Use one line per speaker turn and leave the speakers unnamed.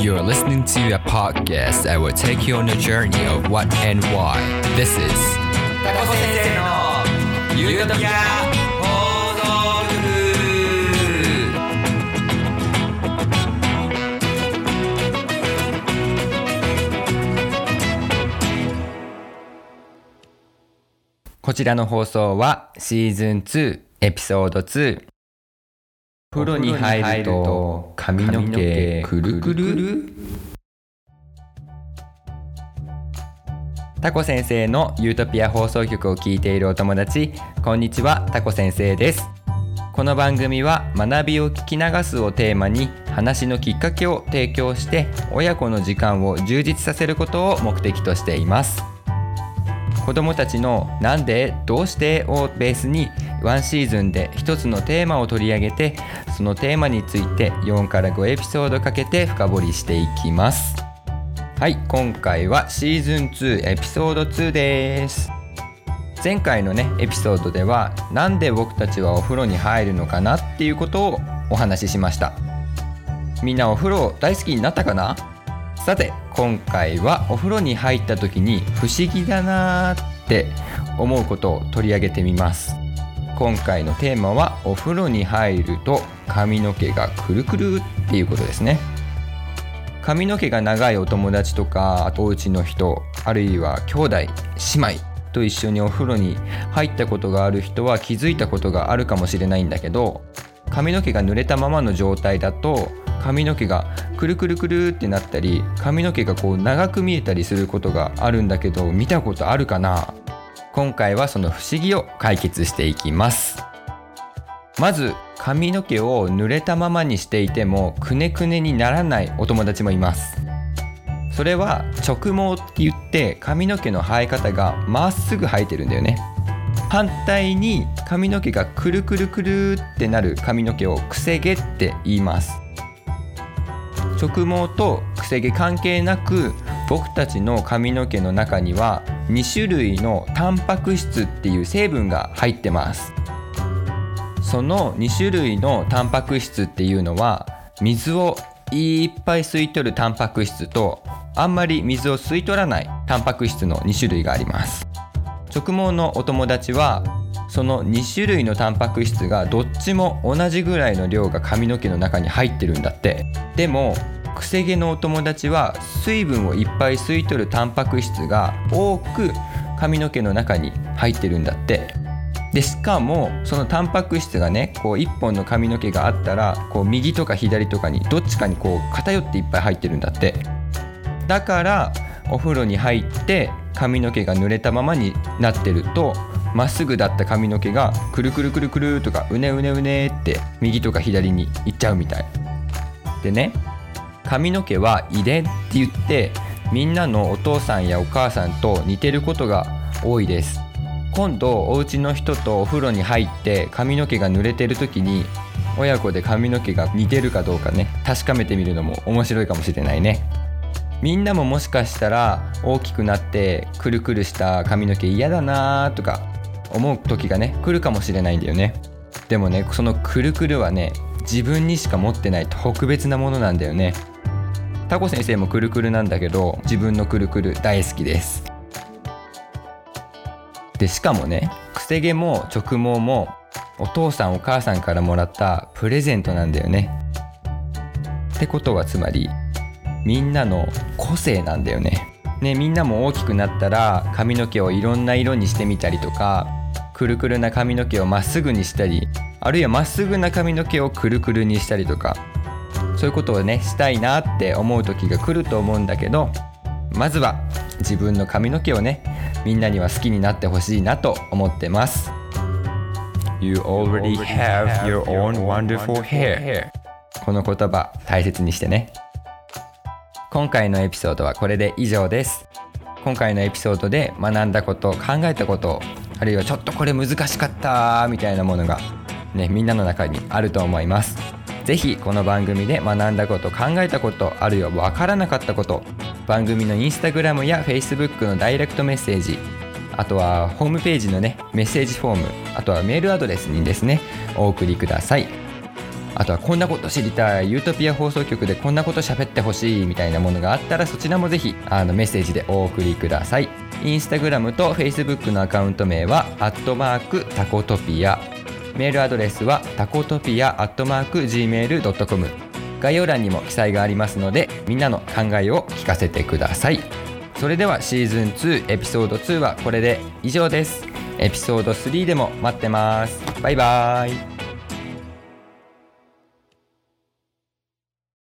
You are listening to a podcast that will take you on a journey of what and why. This is
タコ先生のゆるトピア放送局
こちらの放送はシーズン2エピソード2 風呂に入ると髪の毛くるくる。タコ先生のユートピア放送局を聞いているお友達こんにちはタコ先生です。この番組は学びを聞き流すをテーマに話のきっかけを提供して親子の時間を充実させることを目的としています子どもたちの「なんで?」「どうして?」をベースにワンシーズンで一つのテーマを取り上げてそのテーマについて4から5エピソードかけて深掘りしていきますはい今回はシーズン2エピソード2です前回のねエピソードではなんで僕たちはお風呂に入るのかなっていうことをお話ししましたみんなお風呂大好きになったかな？さて今回はお風呂に入った時に不思議だなーって思うことを取り上げてみます。今回のテーマはお風呂に入ると髪の毛がくるくるっていうことですね。髪の毛が長いお友達とかあとお家の人あるいは兄弟姉妹と一緒にお風呂に入ったことがある人は気づいたことがあるかもしれないんだけど髪の毛が濡れたままの状態だと髪の毛がくるくるくるってなったり髪の毛がこう長く見えたりすることがあるんだけど見たことあるかな？今回はその不思議を解決していきます。まず髪の毛を濡れたままにしていてもくねくねにならないお友達もいます。それは直毛って言って髪の毛の生え方がまっすぐ生えてるんだよね。反対に髪の毛がくるくるくるってなる髪の毛をくせ毛って言います。直毛とくせ毛関係なく僕たちの髪の毛の中には2種類のタンパク質っていう成分が入ってます。その2種類のタンパク質っていうのは水をいっぱい吸い取るタンパク質とあんまり水を吸い取らないタンパク質の2種類があります。直毛のお友達はその2種類のタンパク質がどっちも同じぐらいの量が髪の毛の中に入ってるんだって。でもくせ毛のお友達は水分をいっぱい吸い取るタンパク質が多く髪の毛の中に入ってるんだって。でしかもそのタンパク質がねこう1本の髪の毛があったらこう右とか左とかにどっちかにこう偏っていっぱい入ってるんだって。だからお風呂に入って髪の毛が濡れたままになってるとまっすぐだった髪の毛がくるくるくるくるとかうねうねうねって右とか左に行っちゃうみたい。でね髪の毛は遺伝って言ってみんなのお父さんやお母さんと似てることが多いです。今度お家の人とお風呂に入って髪の毛が濡れてる時に親子で髪の毛が似てるかどうかね確かめてみるのも面白いかもしれないね。みんなももしかしたら大きくなってくるくるした髪の毛嫌だなーとか思う時がね来るかもしれないんだよね。でもねそのくるくるはね自分にしか持ってない特別なものなんだよね。タコ先生もくるくるなんだけど自分のくるくる大好きです。でしかもねくせ毛も直毛もお父さんお母さんからもらったプレゼントなんだよね。ってことはつまりみんなの個性なんだよね。ねみんなも大きくなったら髪の毛をいろんな色にしてみたりとかくるくるな髪の毛をまっすぐにしたりあるいはまっすぐな髪の毛をくるくるにしたりとかそういうことをねしたいなって思う時が来ると思うんだけどまずは自分の髪の毛をねみんなには好きになってほしいなと思ってます。You already have your own wonderful hair. この言葉大切にしてね。今回のエピソードはこれで以上です。今回のエピソードで学んだこと考えたことあるいはちょっとこれ難しかったみたいなものがねみんなの中にあると思います。是非この番組で学んだこと考えたことあるいは分からなかったこと番組のインスタグラムやフェイスブックのダイレクトメッセージあとはホームページのねメッセージフォームあとはメールアドレスにですねお送りください。あとはこんなこと知りたい。ユートピア放送局でこんなこと喋ってほしいみたいなものがあったらそちらもぜひあのメッセージでお送りください。インスタグラムとフェイスブックのアカウント名はアットマークタコトピア。メールアドレスはタコトピアアットマーク Gmail.com 概要欄にも記載がありますのでみんなの考えを聞かせてください。それではシーズン2エピソード2はこれで以上です。エピソード3でも待ってます。バイバーイ。